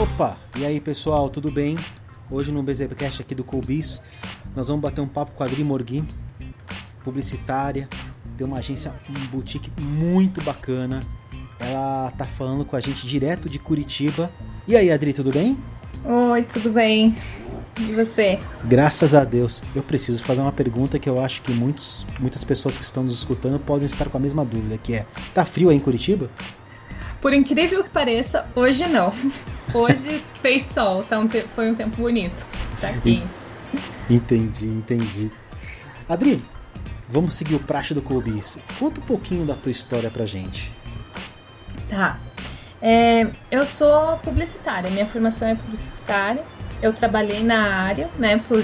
Opa, e aí pessoal, tudo bem? Hoje no BZCast aqui do Colbis, nós vamos bater um papo com a Adri Morgui, publicitária, tem uma agência, um boutique muito bacana. Ela tá falando com a gente direto de Curitiba. E aí, Adri, tudo bem? Oi, tudo bem? E você? Graças a Deus. Eu preciso fazer uma pergunta que eu acho que muitos, muitas pessoas que estão nos escutando podem estar com a mesma dúvida, que é: tá frio aí em Curitiba? Por incrível que pareça, hoje não. Hoje fez sol, tá um foi um tempo bonito. Tá quente. Entendi, entendi. Adri, vamos seguir o praxe do Clubis. Conta um pouquinho da tua história pra gente. Tá. É, eu sou publicitária, minha formação é publicitária. Eu trabalhei na área, né, por,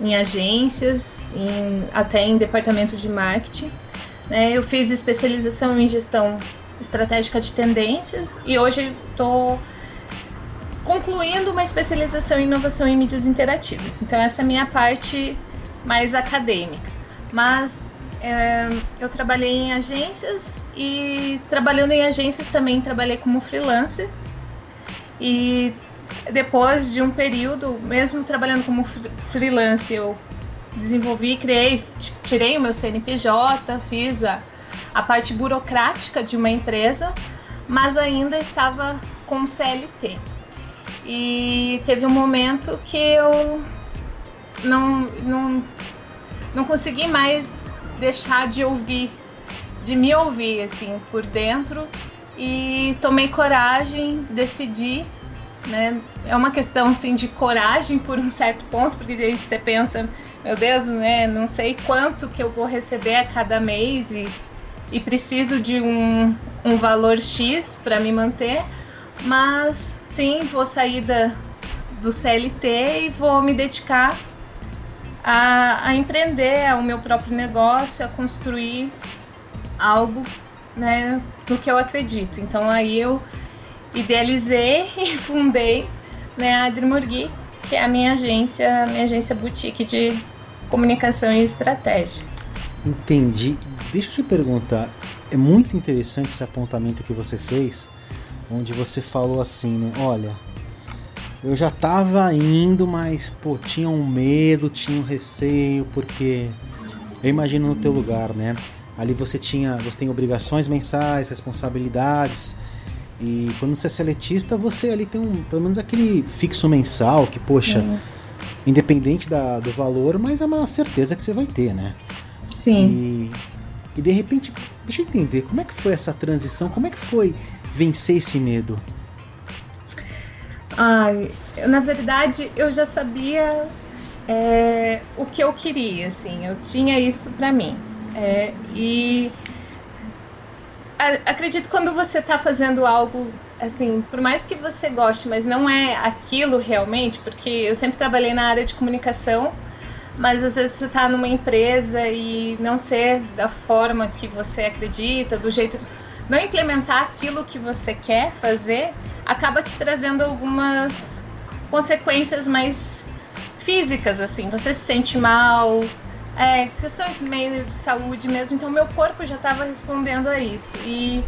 em agências, em, até em departamento de marketing. Né, eu fiz especialização em gestão estratégica de tendências e hoje estou concluindo uma especialização em inovação em mídias interativas. Então essa é a minha parte mais acadêmica. Mas é, eu trabalhei em agências e trabalhando em agências também trabalhei como freelancer. E depois de um período, mesmo trabalhando como freelancer, eu desenvolvi, criei, tirei o meu CNPJ, fiz a, a parte burocrática de uma empresa, mas ainda estava com CLT. E teve um momento que eu não, não, não consegui mais deixar de ouvir, de me ouvir assim por dentro e tomei coragem, decidi, né? É uma questão assim de coragem por um certo ponto, porque aí você pensa, meu Deus, né? Não sei quanto que eu vou receber a cada mês e, e preciso de um, um valor X para me manter, mas sim, vou sair da, do CLT e vou me dedicar a, a empreender ao meu próprio negócio, a construir algo né, no que eu acredito. Então aí eu idealizei e fundei né, a Adrimurgui, que é a minha agência, minha agência boutique de comunicação e estratégia. Entendi. Deixa eu te perguntar, é muito interessante esse apontamento que você fez, onde você falou assim, né? Olha, eu já tava indo, mas pô, tinha um medo, tinha um receio, porque eu imagino no teu lugar, né? Ali você tinha, você tem obrigações mensais, responsabilidades. E quando você é seletista, você ali tem um, pelo menos aquele fixo mensal que, poxa, Sim. independente da, do valor, mas é uma certeza que você vai ter, né? Sim. E, e de repente, deixa eu entender, como é que foi essa transição? Como é que foi vencer esse medo? Ai, na verdade, eu já sabia é, o que eu queria, assim, eu tinha isso para mim. É, e a, acredito quando você está fazendo algo, assim, por mais que você goste, mas não é aquilo realmente, porque eu sempre trabalhei na área de comunicação, mas às vezes você está numa empresa e não ser da forma que você acredita, do jeito não implementar aquilo que você quer fazer, acaba te trazendo algumas consequências mais físicas, assim. Você se sente mal, é, questões meio de saúde mesmo. Então, meu corpo já estava respondendo a isso. E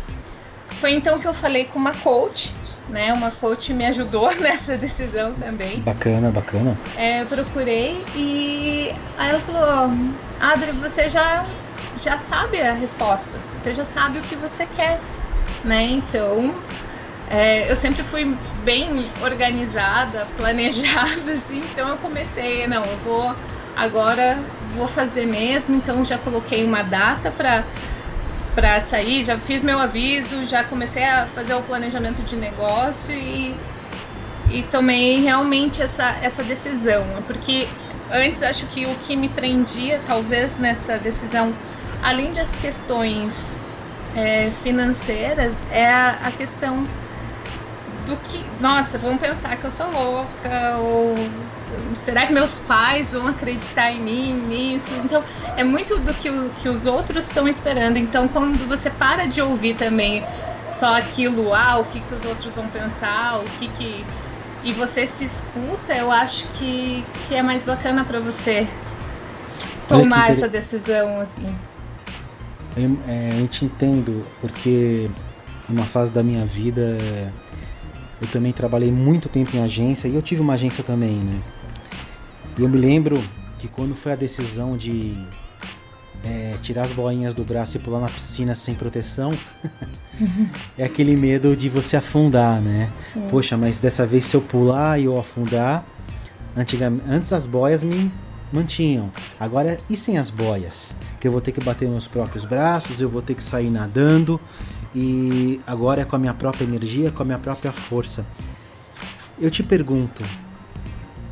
foi então que eu falei com uma coach, né? Uma coach me ajudou nessa decisão também. Bacana, bacana. É, eu procurei e aí ela falou: Adri, você já já sabe a resposta, você já sabe o que você quer, né? Então, é, eu sempre fui bem organizada, planejada, assim, então eu comecei, não, eu vou agora vou fazer mesmo, então já coloquei uma data para para sair, já fiz meu aviso, já comecei a fazer o planejamento de negócio e, e tomei realmente essa, essa decisão, porque antes acho que o que me prendia talvez nessa decisão além das questões é, financeiras, é a, a, questão do que, nossa, vão pensar que eu sou louca, ou será que meus pais vão acreditar em mim nisso? Então, é muito do que, o, que os outros estão esperando. Então, quando você para de ouvir também só aquilo, ah, o que, que os outros vão pensar, o que que. E você se escuta, eu acho que, que é mais bacana para você tomar essa decisão, assim. Eu, é, eu te entendo, porque numa fase da minha vida, eu também trabalhei muito tempo em agência e eu tive uma agência também, né? Eu me lembro que quando foi a decisão de é, tirar as boinhas do braço e pular na piscina sem proteção, é aquele medo de você afundar, né? Sim. Poxa, mas dessa vez se eu pular e eu afundar, antigamente, antes as boias me mantinham. Agora, e sem as boias? Que eu vou ter que bater meus próprios braços, eu vou ter que sair nadando e agora é com a minha própria energia, com a minha própria força. Eu te pergunto,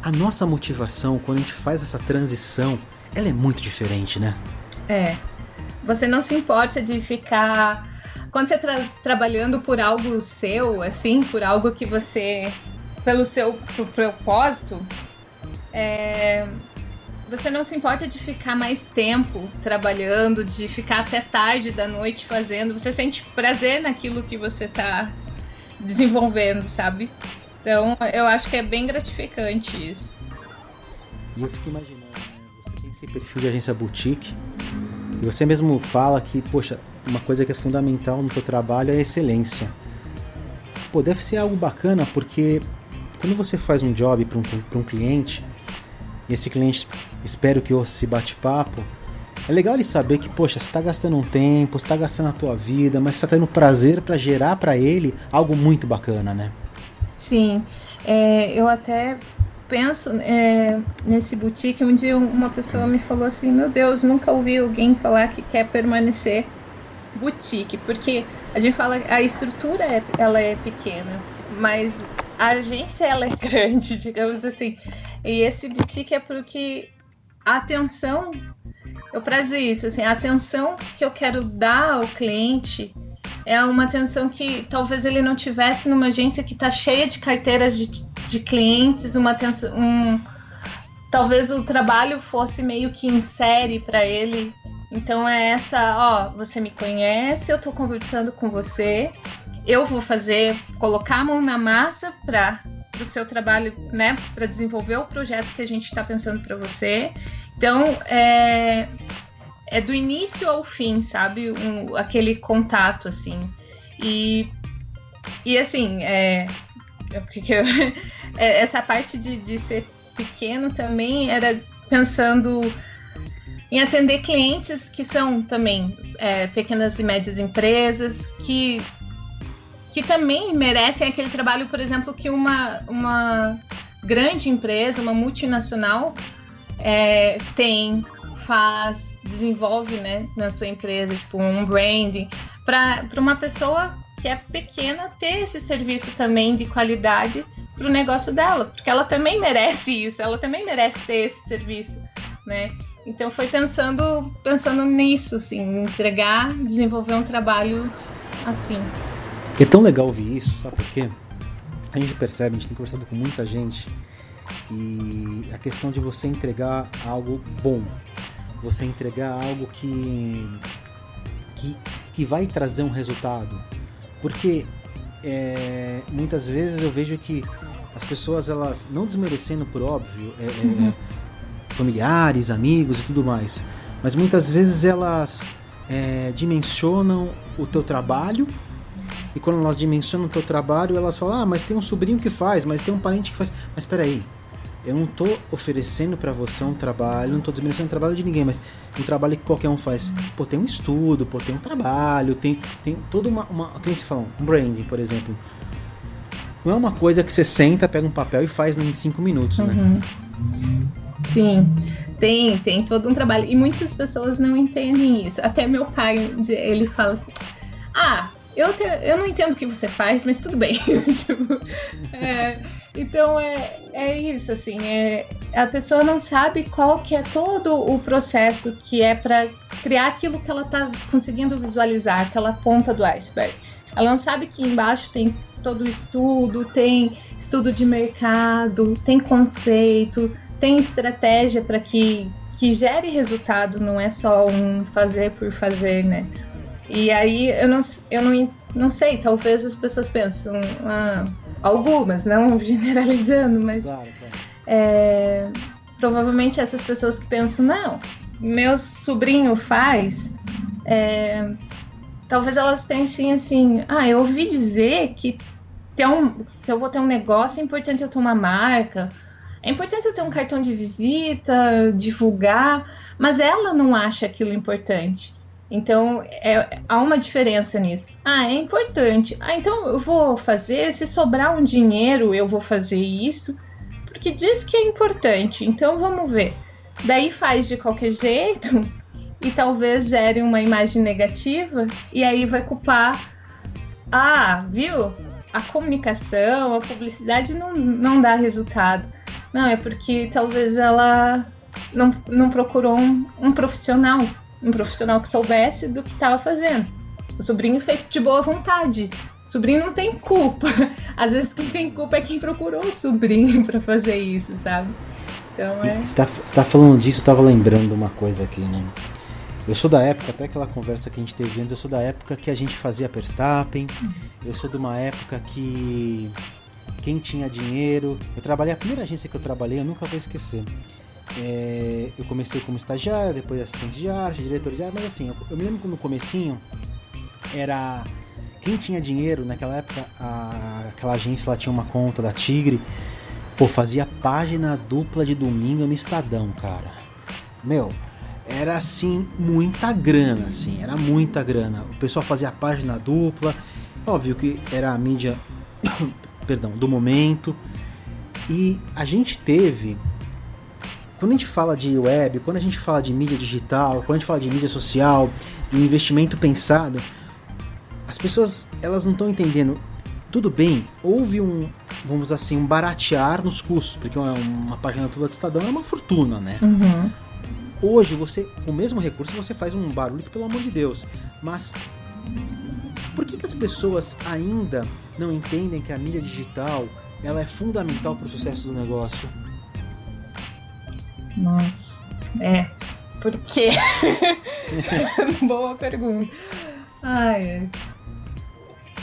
a nossa motivação quando a gente faz essa transição, ela é muito diferente, né? É. Você não se importa de ficar quando você está trabalhando por algo seu, assim, por algo que você, pelo seu propósito, é, você não se importa de ficar mais tempo trabalhando, de ficar até tarde da noite fazendo. Você sente prazer naquilo que você está desenvolvendo, sabe? Então, eu acho que é bem gratificante isso. E eu fico imaginando, né? Você tem esse perfil de agência boutique e você mesmo fala que, poxa, uma coisa que é fundamental no seu trabalho é a excelência. Pô, deve ser algo bacana porque quando você faz um job para um, um cliente, e esse cliente espero que ouça esse bate-papo, é legal ele saber que, poxa, você está gastando um tempo, você está gastando a tua vida, mas você está tendo prazer para gerar para ele algo muito bacana, né? Sim, é, eu até penso é, nesse boutique. Um dia uma pessoa me falou assim: Meu Deus, nunca ouvi alguém falar que quer permanecer boutique, porque a gente fala a estrutura é, ela é pequena, mas a agência ela é grande, digamos assim. E esse boutique é porque a atenção, eu prezo isso, assim, a atenção que eu quero dar ao cliente é uma atenção que talvez ele não tivesse numa agência que está cheia de carteiras de, de clientes, uma atenção, um, talvez o trabalho fosse meio que em série para ele. Então é essa, ó, você me conhece, eu estou conversando com você, eu vou fazer, colocar a mão na massa para o seu trabalho, né, para desenvolver o projeto que a gente está pensando para você. Então, é, é do início ao fim, sabe? Um, aquele contato, assim. E, e assim, é, é, essa parte de, de ser pequeno também era pensando em atender clientes que são também é, pequenas e médias empresas, que que também merecem aquele trabalho, por exemplo, que uma, uma grande empresa, uma multinacional, é, tem, faz, desenvolve né, na sua empresa, tipo um branding, para uma pessoa que é pequena ter esse serviço também de qualidade para o negócio dela, porque ela também merece isso, ela também merece ter esse serviço, né? Então foi pensando pensando nisso, assim, entregar, desenvolver um trabalho assim. É tão legal ouvir isso, sabe por quê? A gente percebe, a gente tem conversado com muita gente e a questão de você entregar algo bom, você entregar algo que, que, que vai trazer um resultado. Porque é, muitas vezes eu vejo que as pessoas, elas, não desmerecendo por óbvio, é, é uhum. é, familiares, amigos e tudo mais, mas muitas vezes elas é, dimensionam o teu trabalho e quando elas dimensionam o teu trabalho, elas falam: "Ah, mas tem um sobrinho que faz, mas tem um parente que faz". Mas espera aí. Eu não estou oferecendo para você um trabalho, não estou desmerecendo o trabalho de ninguém, mas um trabalho que qualquer um faz. Pô, tem um estudo, pô, tem um trabalho, tem, tem toda uma, uma. Como se fala? Um branding, por exemplo. Não é uma coisa que você senta, pega um papel e faz em cinco minutos, né? uhum. né? Sim, tem, tem todo um trabalho. E muitas pessoas não entendem isso. Até meu pai, ele fala assim: Ah, eu, te, eu não entendo o que você faz, mas tudo bem. tipo, é, então é, é isso, assim, é, a pessoa não sabe qual que é todo o processo que é para criar aquilo que ela está conseguindo visualizar, aquela ponta do iceberg. Ela não sabe que embaixo tem todo o estudo, tem estudo de mercado, tem conceito, tem estratégia para que, que gere resultado, não é só um fazer por fazer, né? E aí eu não, eu não, não sei, talvez as pessoas pensam, ah, algumas, não generalizando, mas claro, claro. É, provavelmente essas pessoas que pensam, não, meu sobrinho faz, é, talvez elas pensem assim: ah, eu ouvi dizer que ter um, se eu vou ter um negócio é importante eu ter uma marca, é importante eu ter um cartão de visita, divulgar, mas ela não acha aquilo importante. Então, é, há uma diferença nisso. Ah, é importante. Ah, então eu vou fazer, se sobrar um dinheiro, eu vou fazer isso, porque diz que é importante. Então, vamos ver. Daí faz de qualquer jeito e talvez gere uma imagem negativa e aí vai culpar. Ah, viu? A comunicação, a publicidade não, não dá resultado. Não, é porque talvez ela não, não procurou um, um profissional um profissional que soubesse do que estava fazendo. O sobrinho fez de boa vontade. O sobrinho não tem culpa. Às vezes quem tem culpa é quem procurou o sobrinho para fazer isso, sabe? Então é. Você tá, você tá falando disso, eu tava lembrando uma coisa aqui, né? Eu sou da época, até aquela conversa que a gente teve antes, eu sou da época que a gente fazia Perstappen, eu sou de uma época que quem tinha dinheiro. Eu trabalhei, a primeira agência que eu trabalhei, eu nunca vou esquecer. É, eu comecei como estagiário, depois assistente de arte, diretor de arte, mas assim, eu, eu me lembro que no comecinho era quem tinha dinheiro naquela época, a, aquela agência lá tinha uma conta da Tigre, pô, fazia página dupla de domingo no Estadão, cara. Meu, era assim muita grana, assim, era muita grana. O pessoal fazia página dupla, óbvio que era a mídia, perdão, do momento. E a gente teve quando a gente fala de web, quando a gente fala de mídia digital, quando a gente fala de mídia social, de um investimento pensado, as pessoas elas não estão entendendo. Tudo bem, houve um, vamos assim, um baratear nos custos, porque uma, uma página toda de Estadão é uma fortuna, né? Uhum. Hoje, você, com o mesmo recurso, você faz um barulho que, pelo amor de Deus. Mas por que, que as pessoas ainda não entendem que a mídia digital ela é fundamental para o sucesso do negócio? Nossa, é. Por quê? Boa pergunta. Ai.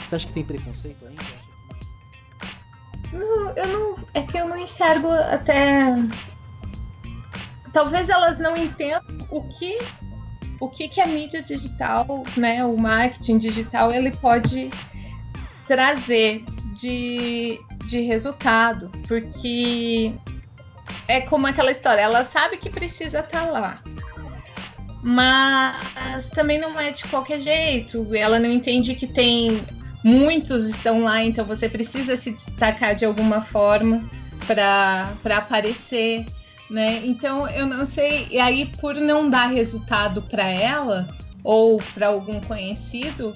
Você acha que tem preconceito ainda? Não, eu não. É que eu não enxergo até. Talvez elas não entendam o que o que, que a mídia digital, né, o marketing digital, ele pode trazer de, de resultado, porque é como aquela história, ela sabe que precisa estar tá lá. Mas também não é de qualquer jeito. Ela não entende que tem muitos estão lá, então você precisa se destacar de alguma forma para aparecer, né? Então eu não sei, e aí por não dar resultado para ela ou para algum conhecido,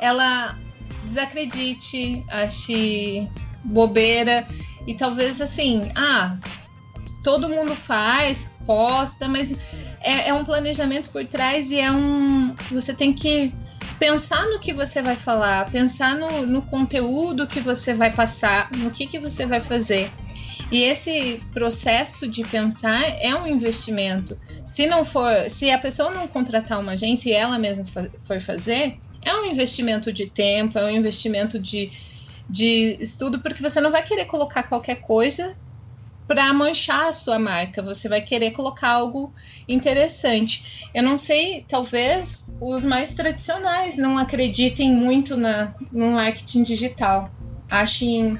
ela desacredite, ache bobeira e talvez assim, ah, todo mundo faz, posta, mas é, é, um planejamento por trás e é um. Você tem que pensar no que você vai falar, pensar no, no conteúdo que você vai passar, no que, que você vai fazer. E esse processo de pensar é um investimento. Se não for, se a pessoa não contratar uma agência e ela mesma for fazer, é um investimento de tempo, é um investimento de, de estudo, porque você não vai querer colocar qualquer coisa para manchar a sua marca. Você vai querer colocar algo interessante. Eu não sei, talvez os mais tradicionais não acreditem muito na, no marketing digital. Achem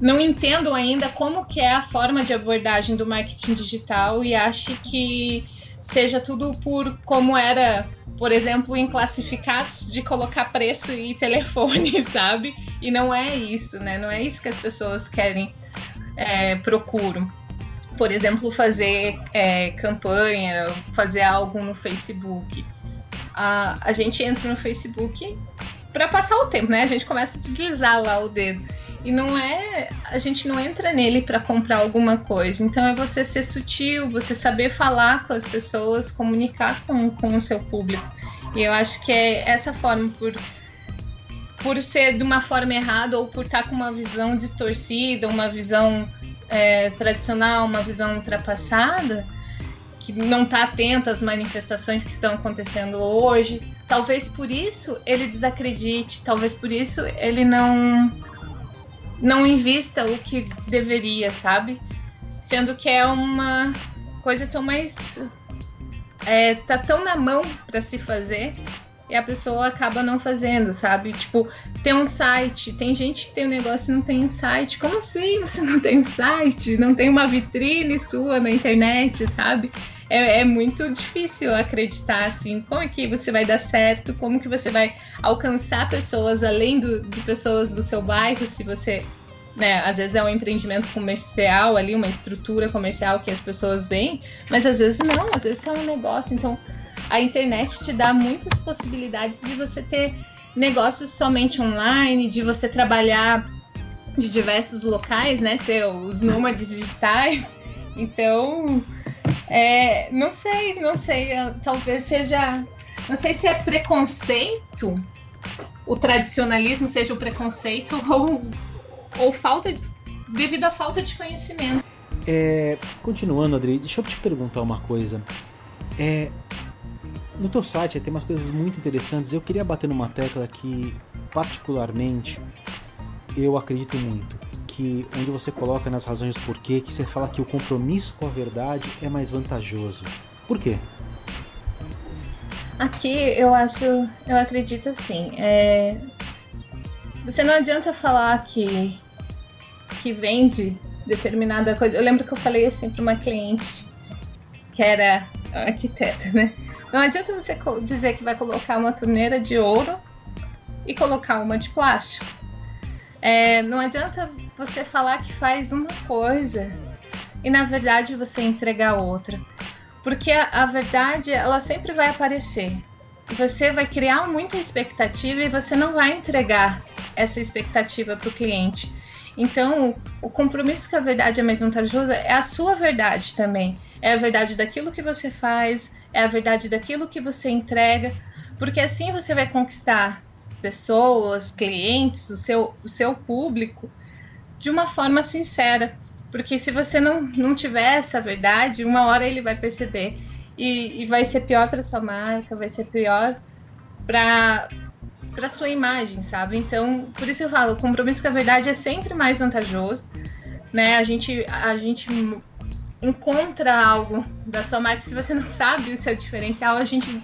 não entendo ainda como que é a forma de abordagem do marketing digital e acho que seja tudo por como era, por exemplo, em classificados de colocar preço e telefone, sabe? E não é isso, né? Não é isso que as pessoas querem é, procuro. Por exemplo, fazer é, campanha, fazer algo no Facebook. A, a gente entra no Facebook para passar o tempo, né? A gente começa a deslizar lá o dedo. E não é. A gente não entra nele para comprar alguma coisa. Então é você ser sutil, você saber falar com as pessoas, comunicar com, com o seu público. E eu acho que é essa forma, por por ser de uma forma errada ou por estar com uma visão distorcida, uma visão é, tradicional, uma visão ultrapassada, que não está atento às manifestações que estão acontecendo hoje. Talvez por isso ele desacredite, talvez por isso ele não não invista o que deveria, sabe? Sendo que é uma coisa tão mais é, tá tão na mão para se fazer e a pessoa acaba não fazendo, sabe? Tipo, tem um site, tem gente que tem um negócio e não tem um site. Como assim você não tem um site? Não tem uma vitrine sua na internet, sabe? É, é, muito difícil acreditar assim, como é que você vai dar certo, como que você vai alcançar pessoas além do, de pessoas do seu bairro, se você, né, às vezes é um empreendimento comercial ali, uma estrutura comercial que as pessoas veem, mas às vezes não, às vezes é um negócio, então a internet te dá muitas possibilidades de você ter negócios somente online, de você trabalhar de diversos locais, né? Ser os nômades digitais. Então, é, não sei, não sei. Talvez seja. Não sei se é preconceito, o tradicionalismo seja o preconceito ou, ou falta. devido à falta de conhecimento. É, continuando, Adri, deixa eu te perguntar uma coisa. É, no teu site tem umas coisas muito interessantes. Eu queria bater numa tecla que, particularmente, eu acredito muito. Que onde você coloca nas razões do porquê, que você fala que o compromisso com a verdade é mais vantajoso. Por quê? Aqui eu acho, eu acredito assim. É... Você não adianta falar que que vende determinada coisa. Eu lembro que eu falei assim para uma cliente que era arquiteta, né? Não adianta você dizer que vai colocar uma torneira de ouro e colocar uma de plástico. É, não adianta você falar que faz uma coisa e na verdade você entregar outra. Porque a, a verdade, ela sempre vai aparecer. Você vai criar muita expectativa e você não vai entregar essa expectativa para o cliente. Então, o compromisso com a verdade é mais vantajoso é a sua verdade também. É a verdade daquilo que você faz, é a verdade daquilo que você entrega, porque assim você vai conquistar pessoas, clientes, o seu, o seu público de uma forma sincera. Porque se você não, não tiver essa verdade, uma hora ele vai perceber. E, e vai ser pior para sua marca, vai ser pior para para sua imagem, sabe? Então, por isso eu falo, o compromisso com a verdade é sempre mais vantajoso, né? A gente a gente encontra algo da sua marca, se você não sabe o seu diferencial, a gente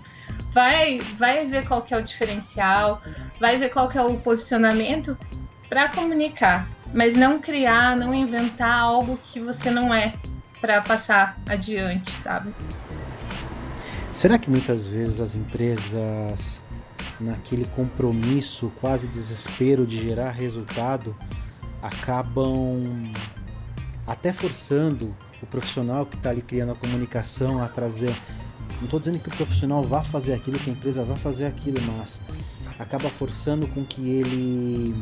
vai, vai ver qual que é o diferencial, vai ver qual que é o posicionamento para comunicar, mas não criar, não inventar algo que você não é para passar adiante, sabe? Será que muitas vezes as empresas naquele compromisso, quase desespero de gerar resultado, acabam até forçando o profissional que está ali criando a comunicação a trazer. Não estou dizendo que o profissional vá fazer aquilo, que a empresa vá fazer aquilo, mas acaba forçando com que ele.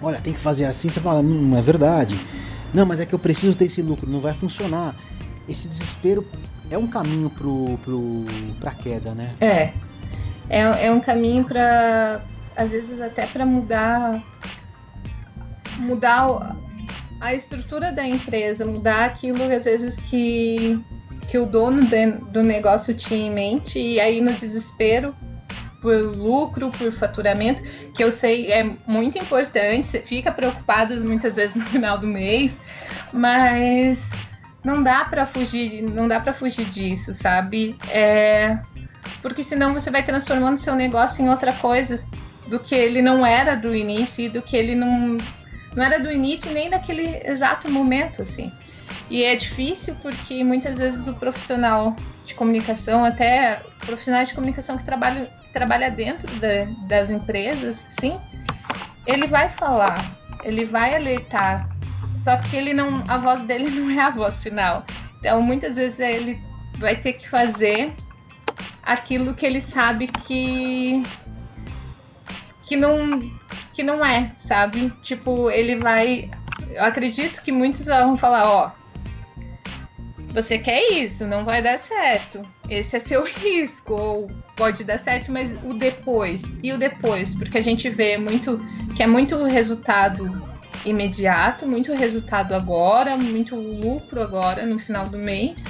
Olha, tem que fazer assim. Você fala, não é verdade. Não, mas é que eu preciso ter esse lucro, não vai funcionar. Esse desespero é um caminho pro, pro, queda, né? É. É, é um caminho para às vezes até para mudar mudar a estrutura da empresa, mudar aquilo às vezes que, que o dono de, do negócio tinha em mente, e aí no desespero por lucro, por faturamento, que eu sei é muito importante, você fica preocupado muitas vezes no final do mês, mas não dá para fugir, não dá para fugir disso, sabe? É, porque senão você vai transformando seu negócio em outra coisa do que ele não era do início e do que ele não não era do início nem daquele exato momento, assim. E é difícil porque muitas vezes o profissional de comunicação, até profissionais de comunicação que trabalham que trabalha dentro da, das empresas, sim, ele vai falar, ele vai alertar, só que ele não, a voz dele não é a voz final. Então muitas vezes ele vai ter que fazer aquilo que ele sabe que que não que não é, sabe? Tipo, ele vai. Eu acredito que muitos vão falar, ó. Você quer isso, não vai dar certo. Esse é seu risco, ou pode dar certo, mas o depois. E o depois? Porque a gente vê muito que é muito resultado imediato, muito resultado agora, muito lucro agora no final do mês.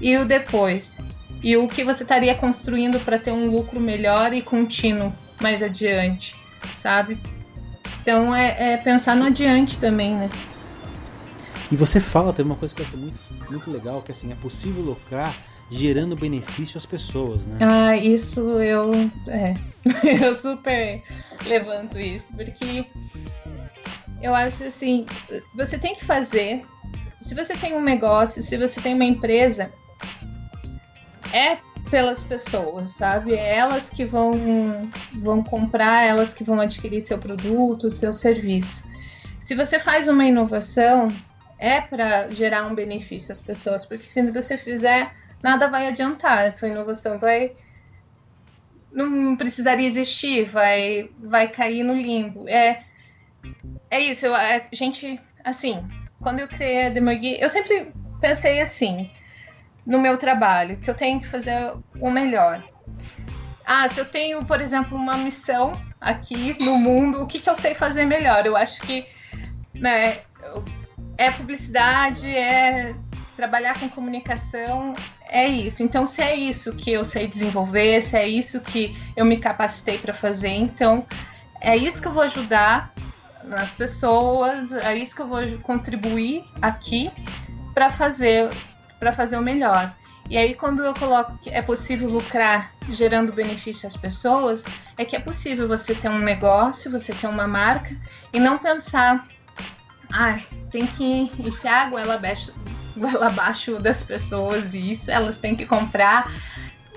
E o depois? E o que você estaria construindo para ter um lucro melhor e contínuo mais adiante? sabe? Então é, é, pensar no adiante também, né? E você fala tem uma coisa que eu acho muito, muito legal, que assim, é possível lucrar gerando benefício às pessoas, né? Ah, isso eu. É. eu super levanto isso, porque eu acho assim, você tem que fazer. Se você tem um negócio, se você tem uma empresa, é pelas pessoas, sabe? É elas que vão, vão comprar, elas que vão adquirir seu produto, seu serviço. Se você faz uma inovação, é para gerar um benefício às pessoas, porque se você fizer, nada vai adiantar. A sua inovação vai não precisaria existir, vai vai cair no limbo. É é isso, eu, a gente assim, quando eu criei a Demagui, eu sempre pensei assim, no meu trabalho, que eu tenho que fazer o melhor. Ah, se eu tenho, por exemplo, uma missão aqui no mundo, o que, que eu sei fazer melhor? Eu acho que né, é publicidade, é trabalhar com comunicação, é isso. Então, se é isso que eu sei desenvolver, se é isso que eu me capacitei para fazer, então é isso que eu vou ajudar nas pessoas, é isso que eu vou contribuir aqui para fazer para fazer o melhor. E aí, quando eu coloco que é possível lucrar gerando benefício às pessoas, é que é possível você ter um negócio, você ter uma marca e não pensar, ah, tem que enfiar a goela abaixo, goela abaixo das pessoas e isso, elas têm que comprar.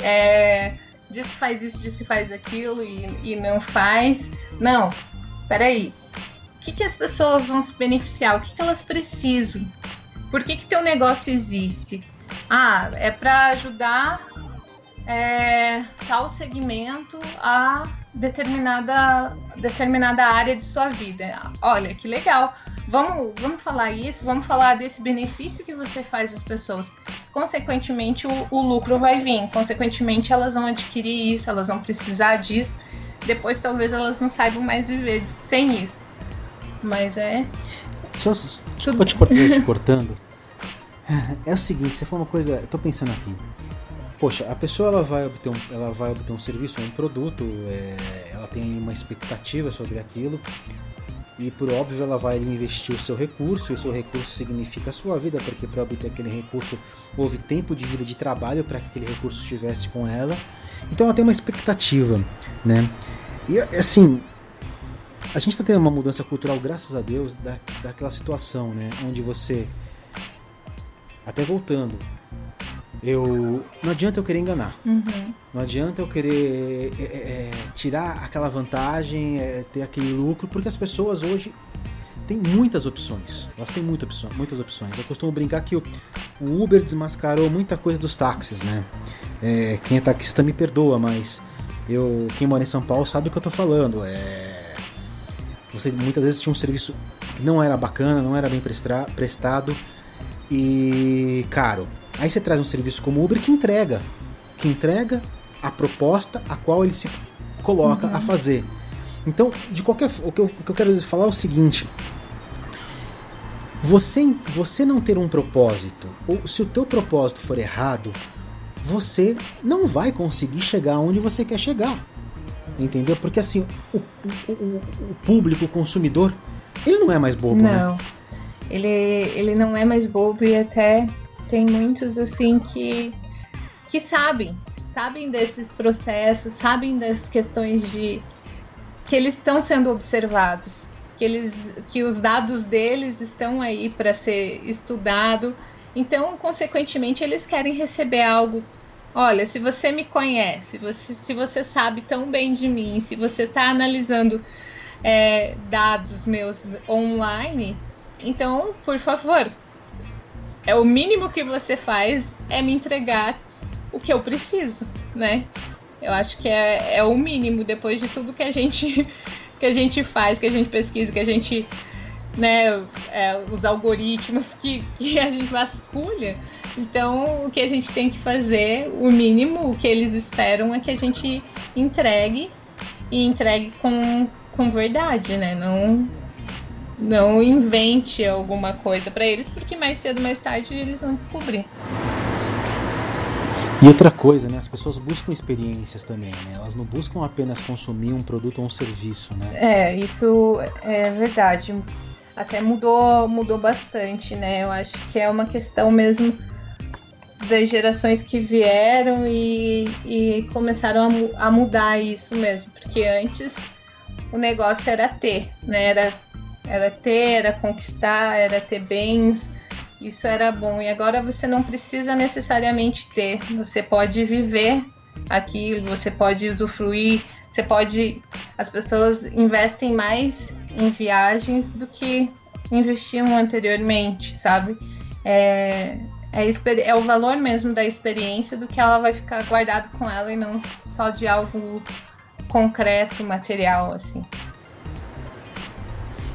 É, diz que faz isso, diz que faz aquilo e, e não faz. Não, peraí. O que, que as pessoas vão se beneficiar? O que, que elas precisam? Por que, que teu negócio existe? Ah, é para ajudar é, tal segmento a determinada, determinada área de sua vida. Olha, que legal. Vamos, vamos falar isso, vamos falar desse benefício que você faz às pessoas. Consequentemente, o, o lucro vai vir. Consequentemente, elas vão adquirir isso, elas vão precisar disso. Depois, talvez, elas não saibam mais viver sem isso. Mas é. Só, desculpa te, cortar, te cortando. É o seguinte, você falou uma coisa, eu tô pensando aqui. Poxa, a pessoa ela vai obter um, ela vai obter um serviço, um produto, é, ela tem uma expectativa sobre aquilo e por óbvio ela vai investir o seu recurso, e o seu recurso significa a sua vida, porque para obter aquele recurso houve tempo de vida de trabalho para que aquele recurso estivesse com ela. Então ela tem uma expectativa, né? E assim, a gente está tendo uma mudança cultural, graças a Deus, da, daquela situação, né? Onde você. Até voltando. Eu. Não adianta eu querer enganar. Uhum. Não adianta eu querer é, é, é, tirar aquela vantagem, é, ter aquele lucro, porque as pessoas hoje têm muitas opções. Elas têm muita opção, muitas opções. Eu costumo brincar que o, o Uber desmascarou muita coisa dos táxis, né? É, quem é taxista me perdoa, mas eu, quem mora em São Paulo sabe o que eu tô falando. É você muitas vezes tinha um serviço que não era bacana, não era bem prestado e caro. Aí você traz um serviço como o Uber que entrega, que entrega a proposta a qual ele se coloca uhum. a fazer. Então, de qualquer o que, eu, o que eu quero falar é o seguinte: você, você não ter um propósito, ou se o teu propósito for errado, você não vai conseguir chegar onde você quer chegar. Entendeu? Porque assim, o, o, o, público, o consumidor, ele não é mais bobo, né? não. né? Ele, ele não é mais bobo e até tem muitos assim que, que sabem, sabem desses processos, sabem das questões de que eles estão sendo observados, que eles que os dados deles estão aí para ser estudado. Então, consequentemente, eles querem receber algo Olha, se você me conhece, você, se você sabe tão bem de mim, se você está analisando é, dados meus online, então, por favor, é o mínimo que você faz é me entregar o que eu preciso, né? Eu acho que é, é o mínimo depois de tudo que a gente que a gente faz, que a gente pesquisa, que a gente, né, é, os algoritmos que, que a gente vasculha então, o que a gente tem que fazer, o mínimo, o que eles esperam é que a gente entregue e entregue com, com verdade, né? Não, não invente alguma coisa para eles, porque mais cedo mais tarde eles vão descobrir. E outra coisa, né? As pessoas buscam experiências também, né? Elas não buscam apenas consumir um produto ou um serviço, né? É, isso é verdade. Até mudou, mudou bastante, né? Eu acho que é uma questão mesmo das gerações que vieram e, e começaram a, a, mudar isso mesmo, porque antes o negócio era ter, né? Era, era ter, era conquistar, era ter bens, isso era bom. E agora você não precisa necessariamente ter, você pode viver aquilo, você pode usufruir, você pode. As pessoas investem mais em viagens do que investiam anteriormente, sabe? É, é, é o valor mesmo da experiência do que ela vai ficar guardado com ela e não só de algo concreto, material, assim.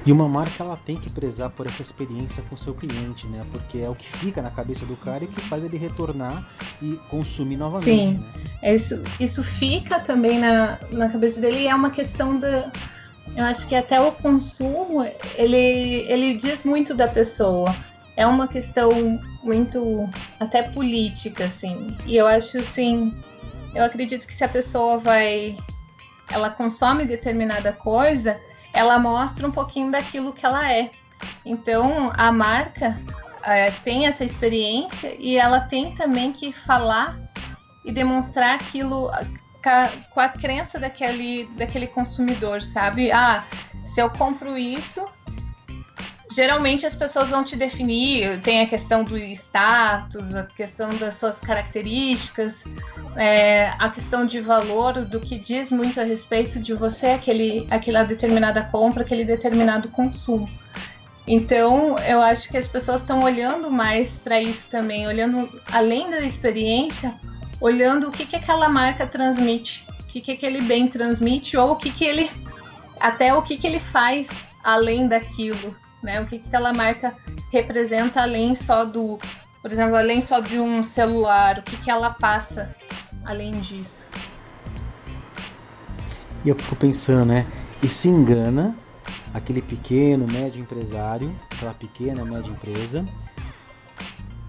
E uma marca ela tem que prezar por essa experiência com o seu cliente, né? Porque é o que fica na cabeça do cara e que faz ele retornar e consumir novamente. Sim, né? isso, isso fica também na, na cabeça dele e é uma questão da. Eu acho que até o consumo ele, ele diz muito da pessoa. É uma questão muito até política, assim. E eu acho assim. Eu acredito que se a pessoa vai. Ela consome determinada coisa ela mostra um pouquinho daquilo que ela é. Então, a marca é, tem essa experiência e ela tem também que falar e demonstrar aquilo com a crença daquele, daquele consumidor, sabe? Ah, se eu compro isso, geralmente as pessoas vão te definir, tem a questão do status, a questão das suas características, é, a questão de valor, do que diz muito a respeito de você, aquele, aquela determinada compra, aquele determinado consumo. Então, eu acho que as pessoas estão olhando mais para isso também, olhando além da experiência, olhando o que, que aquela marca transmite, o que, que aquele bem transmite, ou o que, que ele. até o que, que ele faz além daquilo né? O que, que aquela marca representa além só do, por exemplo, além só de um celular, o que, que ela passa além disso. E eu fico pensando, né? E se engana aquele pequeno, médio empresário, aquela pequena, média empresa,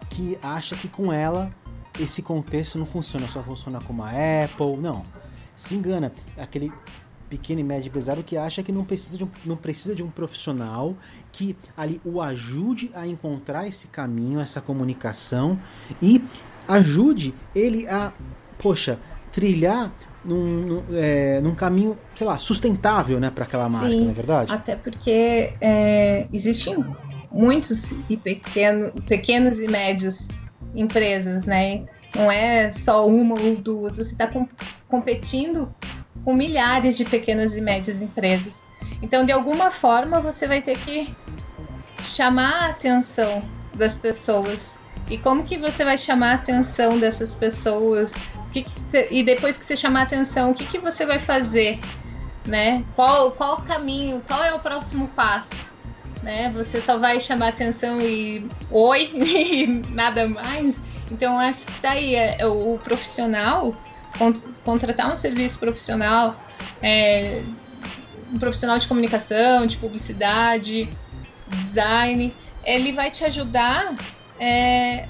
que acha que com ela esse contexto não funciona, só funciona como a Apple. Não. Se engana. Aquele pequeno e médio empresário que acha que não precisa, de um, não precisa de um profissional que ali o ajude a encontrar esse caminho, essa comunicação e ajude ele a, poxa, trilhar num, num, é, num caminho, sei lá, sustentável né, para aquela marca, Sim, não é verdade? Até porque é, existem muitos e pequeno, pequenos e médios empresas, né? Não é só uma ou duas. Você está com, competindo com milhares de pequenas e médias empresas. Então, de alguma forma, você vai ter que chamar a atenção das pessoas. E como que você vai chamar a atenção dessas pessoas? Que que cê, e depois que você chamar a atenção, o que, que você vai fazer? Né? Qual, qual o caminho? Qual é o próximo passo? Né? Você só vai chamar atenção e oi e nada mais. Então acho que tá é, o profissional contratar um serviço profissional, é, um profissional de comunicação, de publicidade, design, ele vai te ajudar é,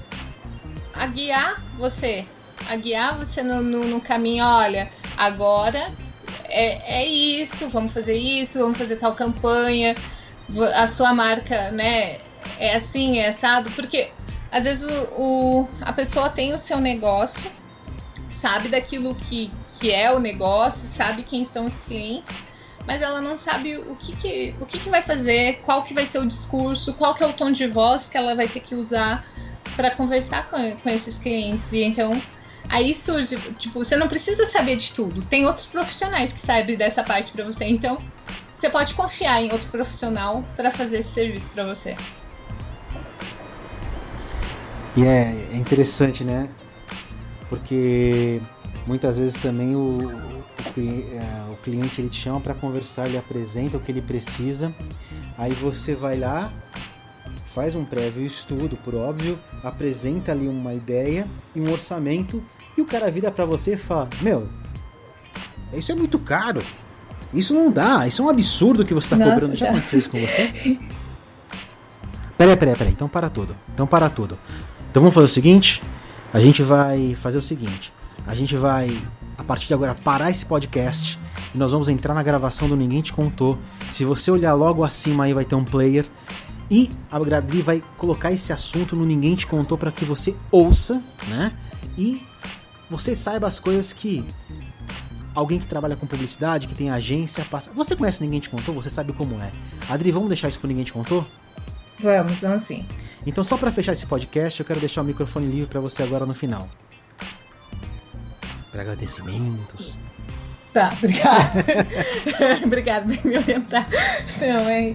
a guiar você, a guiar você no, no, no caminho, olha, agora é, é, isso, vamos fazer isso, vamos fazer tal campanha, a sua marca, né, é assim, é assado, porque às vezes o, o, a pessoa tem o seu negócio, sabe daquilo que, que é o negócio, sabe quem são os clientes, mas ela não sabe o que, que, o que, que vai fazer, qual que vai ser o discurso, qual que é o tom de voz que ela vai ter que usar para conversar com, com esses clientes. E então aí surge, tipo, você não precisa saber de tudo. Tem outros profissionais que sabem dessa parte para você. Então, você pode confiar em outro profissional para fazer esse serviço para você. E é, é interessante, né? Porque muitas vezes também o, o, é, o cliente ele te chama para conversar, ele apresenta o que ele precisa, aí você vai lá, faz um prévio estudo, por óbvio, apresenta ali uma ideia e um orçamento e o cara vira para você e fala: Meu, isso é muito caro. Isso não dá, isso é um absurdo que você está cobrando. Já. já aconteceu isso com você? Peraí, peraí, peraí. Então para tudo. Então para tudo. Então vamos fazer o seguinte: a gente vai fazer o seguinte: a gente vai, a partir de agora, parar esse podcast e nós vamos entrar na gravação do Ninguém Te Contou. Se você olhar logo acima aí, vai ter um player. E a Adri vai colocar esse assunto no Ninguém Te Contou para que você ouça, né? E você saiba as coisas que alguém que trabalha com publicidade, que tem agência, passa. Você conhece Ninguém Te Contou? Você sabe como é. Adri, vamos deixar isso pro Ninguém Te Contou? Vamos, vamos sim. Então, só para fechar esse podcast, eu quero deixar o microfone livre para você agora no final. Para agradecimentos. Tá, obrigada. obrigada por me orientar. Não, é,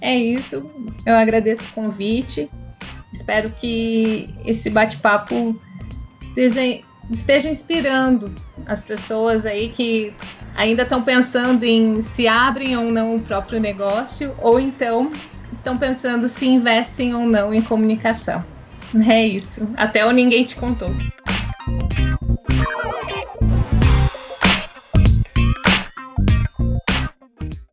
é isso. Eu agradeço o convite. Espero que esse bate-papo esteja, esteja inspirando as pessoas aí que ainda estão pensando em se abrem ou não o próprio negócio, ou então estão pensando se investem ou não em comunicação. É isso. Até o ninguém te contou.